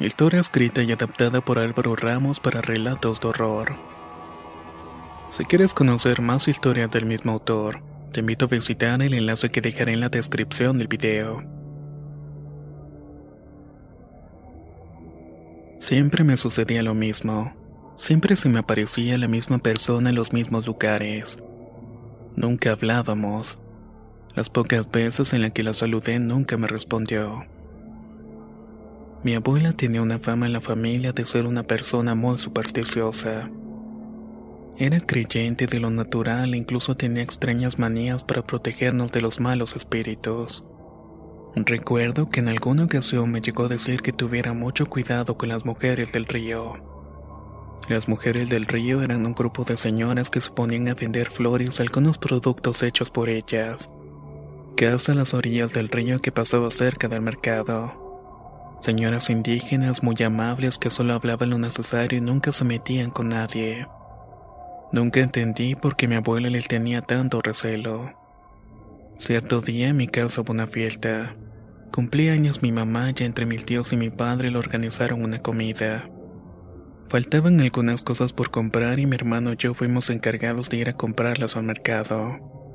Historia escrita y adaptada por Álvaro Ramos para relatos de horror. Si quieres conocer más historias del mismo autor, te invito a visitar el enlace que dejaré en la descripción del video. Siempre me sucedía lo mismo. Siempre se me aparecía la misma persona en los mismos lugares. Nunca hablábamos. Las pocas veces en las que la saludé nunca me respondió. Mi abuela tenía una fama en la familia de ser una persona muy supersticiosa. Era creyente de lo natural e incluso tenía extrañas manías para protegernos de los malos espíritus. Recuerdo que en alguna ocasión me llegó a decir que tuviera mucho cuidado con las mujeres del río. Las mujeres del río eran un grupo de señoras que se ponían a vender flores y algunos productos hechos por ellas, casa a las orillas del río que pasaba cerca del mercado. Señoras indígenas muy amables que solo hablaban lo necesario y nunca se metían con nadie. Nunca entendí por qué mi abuela les tenía tanto recelo. Cierto día en mi casa hubo una fiesta. Cumplí años mi mamá y entre mis tíos y mi padre le organizaron una comida. Faltaban algunas cosas por comprar y mi hermano y yo fuimos encargados de ir a comprarlas al mercado.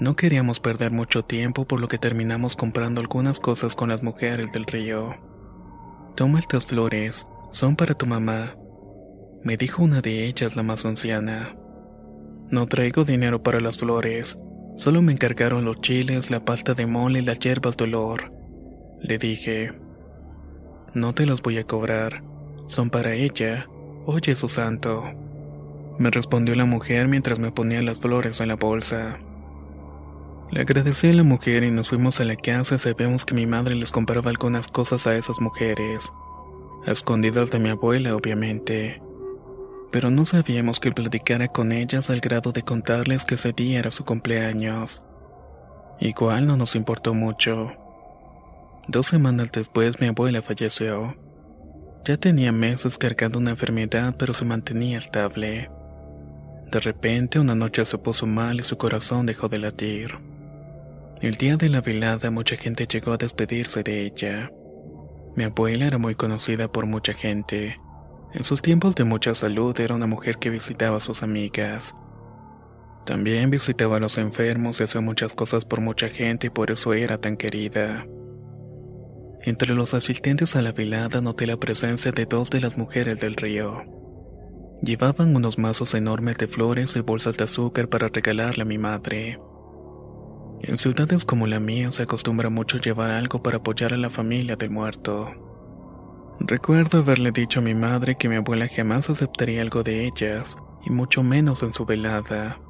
No queríamos perder mucho tiempo por lo que terminamos comprando algunas cosas con las mujeres del río. Toma estas flores, son para tu mamá, me dijo una de ellas, la más anciana. No traigo dinero para las flores, solo me encargaron los chiles, la pasta de mole y las hierbas de olor. Le dije, no te los voy a cobrar, son para ella, oye su santo. Me respondió la mujer mientras me ponía las flores en la bolsa. Le agradecí a la mujer y nos fuimos a la casa y sabemos que mi madre les compraba algunas cosas a esas mujeres, escondidas de mi abuela obviamente. Pero no sabíamos que platicara con ellas al grado de contarles que ese día era su cumpleaños. Igual no nos importó mucho. Dos semanas después mi abuela falleció. Ya tenía meses cargando una enfermedad pero se mantenía estable. De repente una noche se puso mal y su corazón dejó de latir. El día de la velada mucha gente llegó a despedirse de ella. Mi abuela era muy conocida por mucha gente. En sus tiempos de mucha salud era una mujer que visitaba a sus amigas. También visitaba a los enfermos y hacía muchas cosas por mucha gente y por eso era tan querida. Entre los asistentes a la velada noté la presencia de dos de las mujeres del río. Llevaban unos mazos enormes de flores y bolsas de azúcar para regalarle a mi madre. En ciudades como la mía se acostumbra mucho llevar algo para apoyar a la familia del muerto. Recuerdo haberle dicho a mi madre que mi abuela jamás aceptaría algo de ellas, y mucho menos en su velada.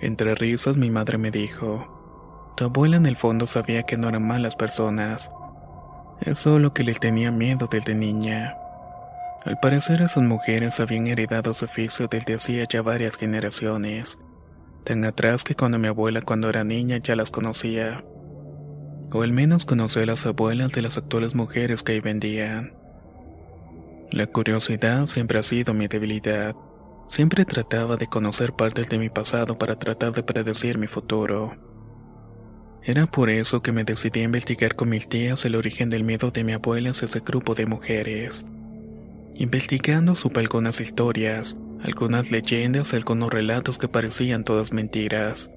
Entre risas mi madre me dijo, tu abuela en el fondo sabía que no eran malas personas, es solo que le tenía miedo desde niña. Al parecer esas mujeres habían heredado su oficio desde hacía ya varias generaciones, tan atrás que cuando mi abuela cuando era niña ya las conocía. O al menos conoció a las abuelas de las actuales mujeres que ahí vendían. La curiosidad siempre ha sido mi debilidad. Siempre trataba de conocer partes de mi pasado para tratar de predecir mi futuro. Era por eso que me decidí a investigar con mis tías el origen del miedo de mi abuela hacia ese grupo de mujeres. Investigando supe algunas historias, algunas leyendas algunos relatos que parecían todas mentiras.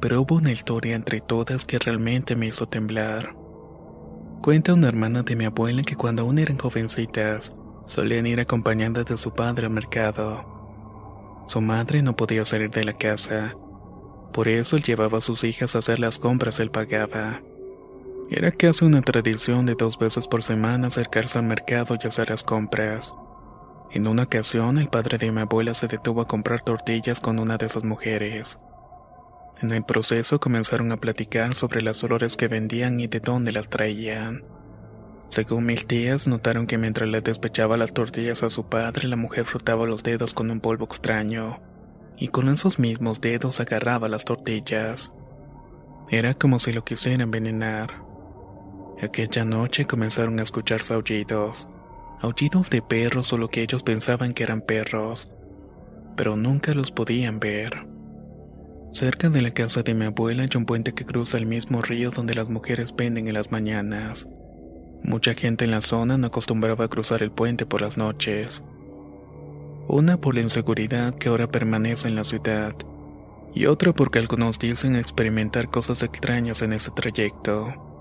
Pero hubo una historia entre todas que realmente me hizo temblar. Cuenta una hermana de mi abuela que cuando aún eran jovencitas, solían ir acompañadas de su padre al mercado. Su madre no podía salir de la casa. Por eso él llevaba a sus hijas a hacer las compras él pagaba. Era casi una tradición de dos veces por semana acercarse al mercado y hacer las compras. En una ocasión, el padre de mi abuela se detuvo a comprar tortillas con una de esas mujeres. En el proceso comenzaron a platicar sobre las flores que vendían y de dónde las traían. Según mis tías, notaron que mientras le despechaba las tortillas a su padre, la mujer frotaba los dedos con un polvo extraño, y con esos mismos dedos agarraba las tortillas. Era como si lo quisiera envenenar. Aquella noche comenzaron a escucharse aullidos, aullidos de perros o lo que ellos pensaban que eran perros, pero nunca los podían ver. Cerca de la casa de mi abuela hay un puente que cruza el mismo río donde las mujeres venden en las mañanas. Mucha gente en la zona no acostumbraba a cruzar el puente por las noches. Una por la inseguridad que ahora permanece en la ciudad, y otra porque algunos dicen experimentar cosas extrañas en ese trayecto.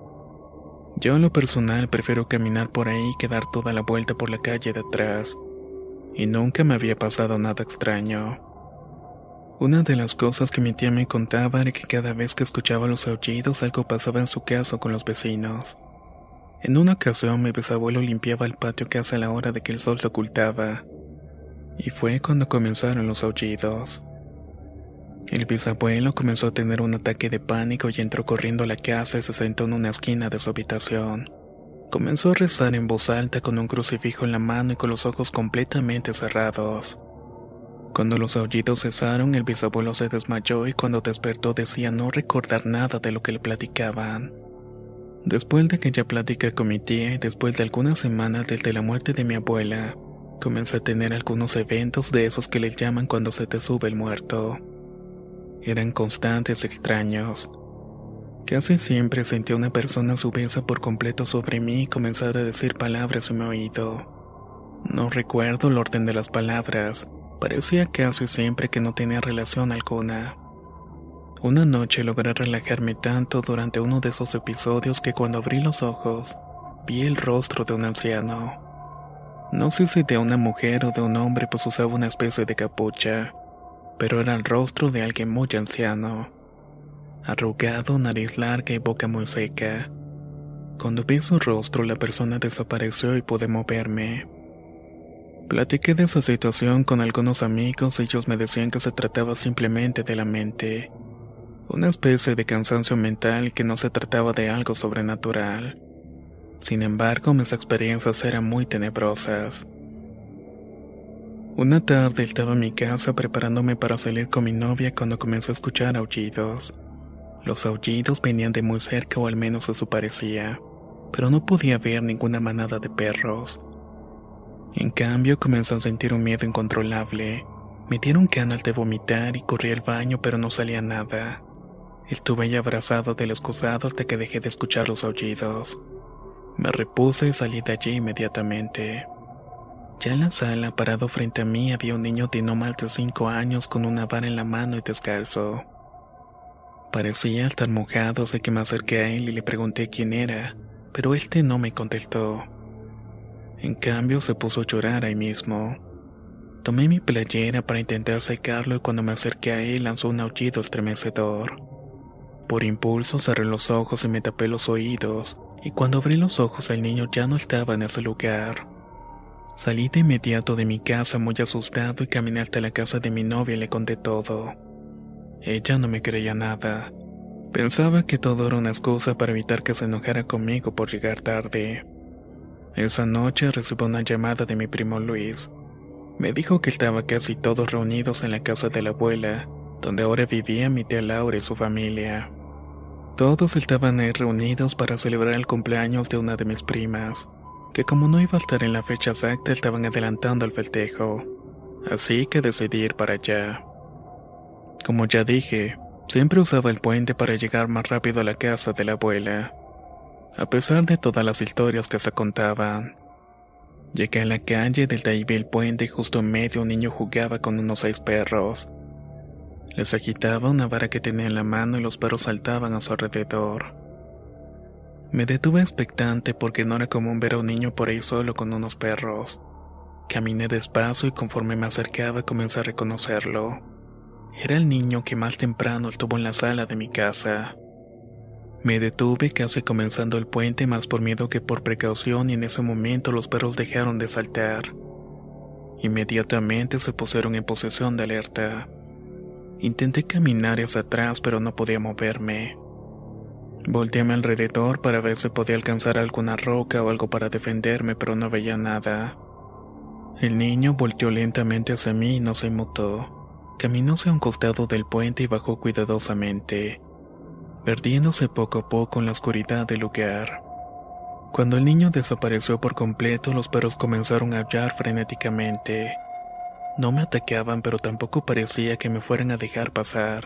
Yo en lo personal prefiero caminar por ahí que dar toda la vuelta por la calle de atrás, y nunca me había pasado nada extraño. Una de las cosas que mi tía me contaba era que cada vez que escuchaba los aullidos algo pasaba en su casa con los vecinos. En una ocasión mi bisabuelo limpiaba el patio casi a la hora de que el sol se ocultaba, y fue cuando comenzaron los aullidos. El bisabuelo comenzó a tener un ataque de pánico y entró corriendo a la casa y se sentó en una esquina de su habitación. Comenzó a rezar en voz alta con un crucifijo en la mano y con los ojos completamente cerrados. Cuando los aullidos cesaron, el bisabuelo se desmayó y cuando despertó decía no recordar nada de lo que le platicaban. Después de aquella plática con mi tía y después de algunas semanas desde la muerte de mi abuela, comencé a tener algunos eventos de esos que le llaman cuando se te sube el muerto. Eran constantes extraños. Casi siempre sentía una persona subirse por completo sobre mí y comenzar a decir palabras en mi oído. No recuerdo el orden de las palabras, Parecía casi siempre que no tenía relación alguna. Una noche logré relajarme tanto durante uno de esos episodios que cuando abrí los ojos, vi el rostro de un anciano. No sé si de una mujer o de un hombre pues usaba una especie de capucha, pero era el rostro de alguien muy anciano. Arrugado, nariz larga y boca muy seca. Cuando vi su rostro la persona desapareció y pude moverme. Platiqué de esa situación con algunos amigos y ellos me decían que se trataba simplemente de la mente, una especie de cansancio mental que no se trataba de algo sobrenatural. Sin embargo, mis experiencias eran muy tenebrosas. Una tarde estaba en mi casa preparándome para salir con mi novia cuando comencé a escuchar aullidos. Los aullidos venían de muy cerca o al menos eso parecía, pero no podía ver ninguna manada de perros. En cambio, comenzó a sentir un miedo incontrolable. Me dieron ganas de vomitar y corrí al baño, pero no salía nada. Estuve ahí abrazado del excusado hasta que dejé de escuchar los aullidos. Me repuse y salí de allí inmediatamente. Ya en la sala, parado frente a mí, había un niño de no más de cinco años con una vara en la mano y descalzo. Parecía estar mojado, así que me acerqué a él y le pregunté quién era, pero este no me contestó. En cambio, se puso a llorar ahí mismo. Tomé mi playera para intentar secarlo y cuando me acerqué a él lanzó un aullido estremecedor. Por impulso cerré los ojos y me tapé los oídos, y cuando abrí los ojos el niño ya no estaba en ese lugar. Salí de inmediato de mi casa muy asustado y caminé hasta la casa de mi novia y le conté todo. Ella no me creía nada. Pensaba que todo era una excusa para evitar que se enojara conmigo por llegar tarde. Esa noche recibí una llamada de mi primo Luis. Me dijo que estaba casi todos reunidos en la casa de la abuela, donde ahora vivía mi tía Laura y su familia. Todos estaban ahí reunidos para celebrar el cumpleaños de una de mis primas. Que como no iba a estar en la fecha exacta estaban adelantando el festejo, así que decidí ir para allá. Como ya dije, siempre usaba el puente para llegar más rápido a la casa de la abuela, a pesar de todas las historias que se contaban. Llegué a la calle del ahí vi el puente y justo en medio un niño jugaba con unos seis perros. Les agitaba una vara que tenía en la mano y los perros saltaban a su alrededor. Me detuve expectante porque no era común ver a un niño por ahí solo con unos perros. Caminé despacio y conforme me acercaba comencé a reconocerlo. Era el niño que más temprano estuvo en la sala de mi casa. Me detuve casi comenzando el puente más por miedo que por precaución y en ese momento los perros dejaron de saltar. Inmediatamente se pusieron en posesión de alerta. Intenté caminar hacia atrás pero no podía moverme. Volté a mi alrededor para ver si podía alcanzar alguna roca o algo para defenderme pero no veía nada. El niño volteó lentamente hacia mí y no se inmutó. Caminó hacia un costado del puente y bajó cuidadosamente perdiéndose poco a poco en la oscuridad del lugar. Cuando el niño desapareció por completo, los perros comenzaron a aullar frenéticamente. No me atacaban, pero tampoco parecía que me fueran a dejar pasar.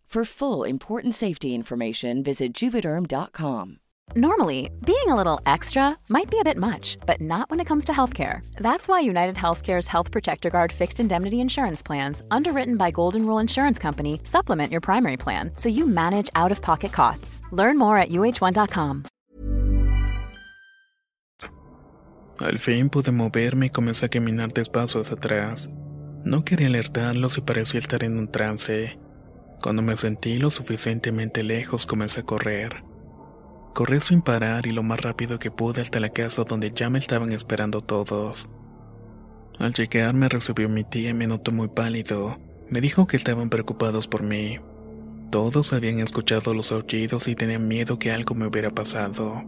For full important safety information, visit juvederm.com. Normally, being a little extra might be a bit much, but not when it comes to healthcare. That's why United Healthcare's Health Protector Guard fixed indemnity insurance plans, underwritten by Golden Rule Insurance Company, supplement your primary plan so you manage out of pocket costs. Learn more at uh1.com. Al fin pude moverme y comencé a caminar despacio hacia atrás. No quería alertarlos y parecía estar en un trance. Cuando me sentí lo suficientemente lejos comencé a correr. Corrí sin parar y lo más rápido que pude hasta la casa donde ya me estaban esperando todos. Al llegar me recibió mi tía y me notó muy pálido. Me dijo que estaban preocupados por mí. Todos habían escuchado los aullidos y tenían miedo que algo me hubiera pasado.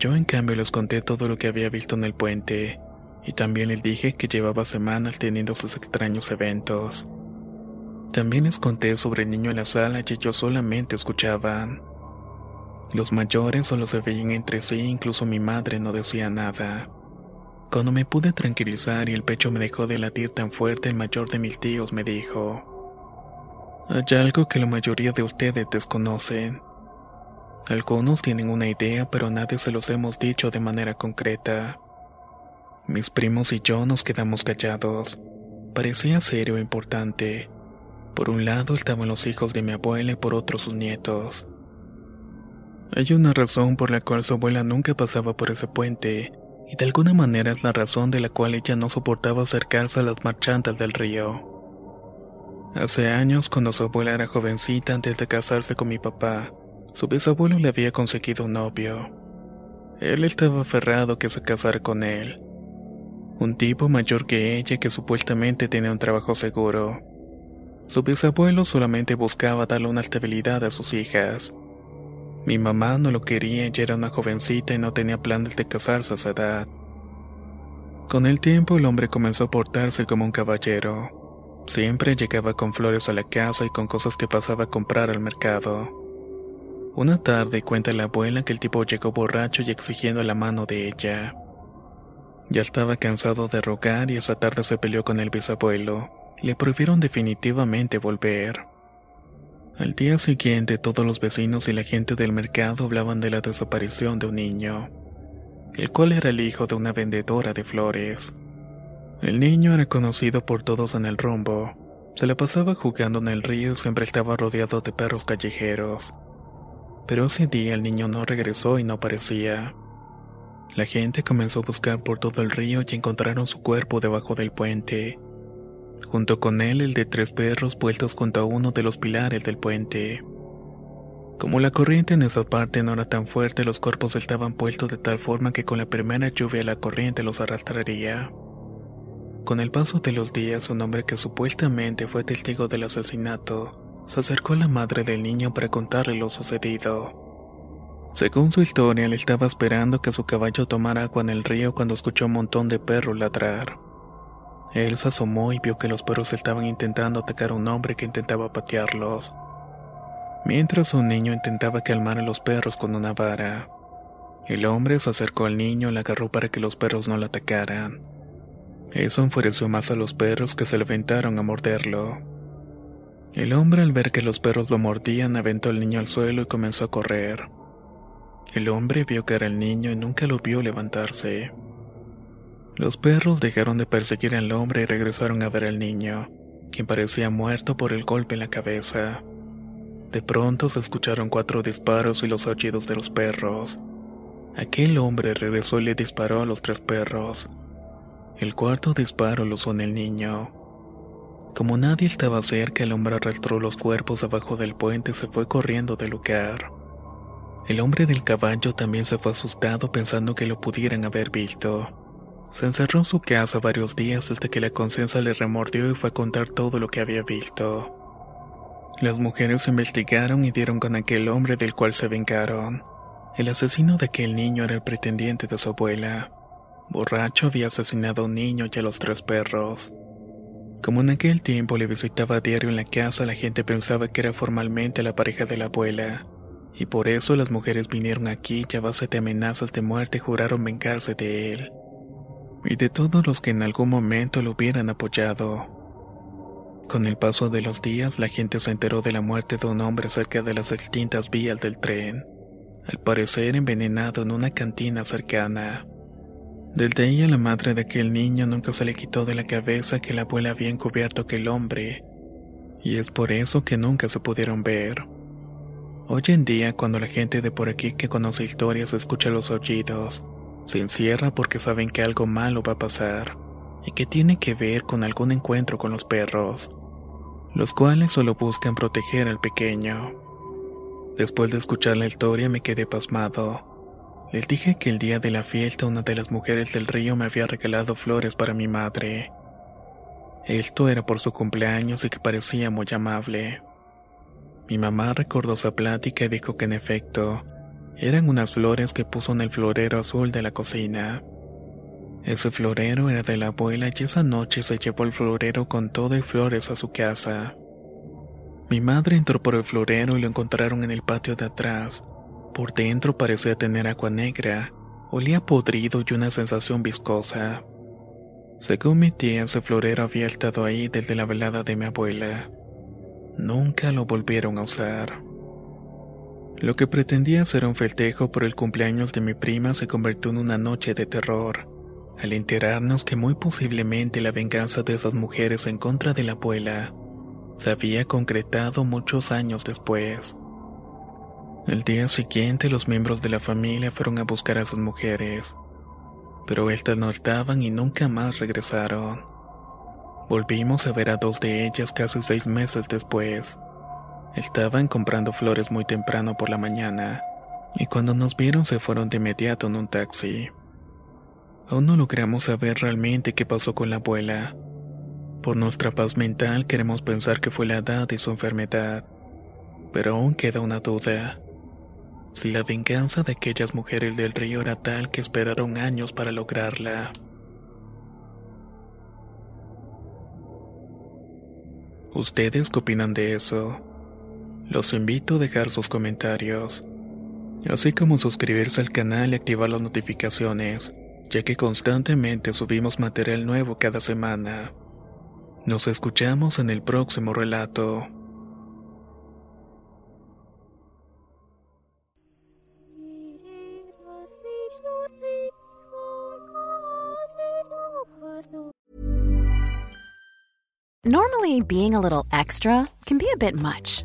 Yo en cambio les conté todo lo que había visto en el puente, y también les dije que llevaba semanas teniendo sus extraños eventos. También les conté sobre el niño en la sala y ellos solamente escuchaban. Los mayores solo se veían entre sí, incluso mi madre no decía nada. Cuando me pude tranquilizar y el pecho me dejó de latir tan fuerte, el mayor de mis tíos me dijo, Hay algo que la mayoría de ustedes desconocen. Algunos tienen una idea, pero nadie se los hemos dicho de manera concreta. Mis primos y yo nos quedamos callados. Parecía serio e importante. Por un lado estaban los hijos de mi abuela y por otro sus nietos. Hay una razón por la cual su abuela nunca pasaba por ese puente, y de alguna manera es la razón de la cual ella no soportaba acercarse a las marchantas del río. Hace años, cuando su abuela era jovencita antes de casarse con mi papá, su bisabuelo le había conseguido un novio. Él estaba aferrado que se casara con él. Un tipo mayor que ella que supuestamente tenía un trabajo seguro. Su bisabuelo solamente buscaba darle una estabilidad a sus hijas. Mi mamá no lo quería, ella era una jovencita y no tenía planes de casarse a esa edad. Con el tiempo el hombre comenzó a portarse como un caballero. Siempre llegaba con flores a la casa y con cosas que pasaba a comprar al mercado. Una tarde cuenta la abuela que el tipo llegó borracho y exigiendo la mano de ella. Ya estaba cansado de rogar y esa tarde se peleó con el bisabuelo le prohibieron definitivamente volver. Al día siguiente todos los vecinos y la gente del mercado hablaban de la desaparición de un niño, el cual era el hijo de una vendedora de flores. El niño era conocido por todos en el rumbo, se le pasaba jugando en el río y siempre estaba rodeado de perros callejeros. Pero ese día el niño no regresó y no aparecía. La gente comenzó a buscar por todo el río y encontraron su cuerpo debajo del puente. Junto con él el de tres perros puestos junto a uno de los pilares del puente. Como la corriente en esa parte no era tan fuerte, los cuerpos estaban puestos de tal forma que con la primera lluvia la corriente los arrastraría. Con el paso de los días, un hombre que supuestamente fue testigo del asesinato se acercó a la madre del niño para contarle lo sucedido. Según su historia, él estaba esperando que su caballo tomara agua en el río cuando escuchó un montón de perros ladrar. Él se asomó y vio que los perros estaban intentando atacar a un hombre que intentaba patearlos, mientras un niño intentaba calmar a los perros con una vara. El hombre se acercó al niño y le agarró para que los perros no lo atacaran. Eso enfureció más a los perros que se levantaron a morderlo. El hombre al ver que los perros lo mordían aventó al niño al suelo y comenzó a correr. El hombre vio que era el niño y nunca lo vio levantarse. Los perros dejaron de perseguir al hombre y regresaron a ver al niño, quien parecía muerto por el golpe en la cabeza. De pronto se escucharon cuatro disparos y los aullidos de los perros. Aquel hombre regresó y le disparó a los tres perros. El cuarto disparo lo usó en el niño. Como nadie estaba cerca, el hombre arrastró los cuerpos abajo del puente y se fue corriendo del lugar. El hombre del caballo también se fue asustado pensando que lo pudieran haber visto. Se encerró en su casa varios días hasta que la conciencia le remordió y fue a contar todo lo que había visto. Las mujeres investigaron y dieron con aquel hombre del cual se vengaron. El asesino de aquel niño era el pretendiente de su abuela. Borracho había asesinado a un niño y a los tres perros. Como en aquel tiempo le visitaba a diario en la casa, la gente pensaba que era formalmente la pareja de la abuela. Y por eso las mujeres vinieron aquí y a de amenazas de muerte juraron vengarse de él y de todos los que en algún momento lo hubieran apoyado. Con el paso de los días, la gente se enteró de la muerte de un hombre cerca de las distintas vías del tren, al parecer envenenado en una cantina cercana. Desde ahí a la madre de aquel niño nunca se le quitó de la cabeza que la abuela había encubierto aquel hombre, y es por eso que nunca se pudieron ver. Hoy en día, cuando la gente de por aquí que conoce historias escucha los aullidos, se encierra porque saben que algo malo va a pasar y que tiene que ver con algún encuentro con los perros, los cuales solo buscan proteger al pequeño. Después de escuchar la historia me quedé pasmado. Les dije que el día de la fiesta una de las mujeres del río me había regalado flores para mi madre. Esto era por su cumpleaños y que parecía muy amable. Mi mamá recordó esa plática y dijo que en efecto, eran unas flores que puso en el florero azul de la cocina. Ese florero era de la abuela y esa noche se llevó el florero con todo y flores a su casa. Mi madre entró por el florero y lo encontraron en el patio de atrás. Por dentro parecía tener agua negra, olía podrido y una sensación viscosa. Según mi tía, ese florero había estado ahí desde la velada de mi abuela. Nunca lo volvieron a usar. Lo que pretendía ser un festejo por el cumpleaños de mi prima se convirtió en una noche de terror, al enterarnos que muy posiblemente la venganza de esas mujeres en contra de la abuela se había concretado muchos años después. El día siguiente los miembros de la familia fueron a buscar a esas mujeres, pero estas no estaban y nunca más regresaron. Volvimos a ver a dos de ellas casi seis meses después. Estaban comprando flores muy temprano por la mañana, y cuando nos vieron se fueron de inmediato en un taxi. Aún no logramos saber realmente qué pasó con la abuela. Por nuestra paz mental queremos pensar que fue la edad y su enfermedad, pero aún queda una duda. Si la venganza de aquellas mujeres del río era tal que esperaron años para lograrla. ¿Ustedes qué opinan de eso? Los invito a dejar sus comentarios, así como suscribirse al canal y activar las notificaciones, ya que constantemente subimos material nuevo cada semana. Nos escuchamos en el próximo relato. Normally being a little extra can be a bit much.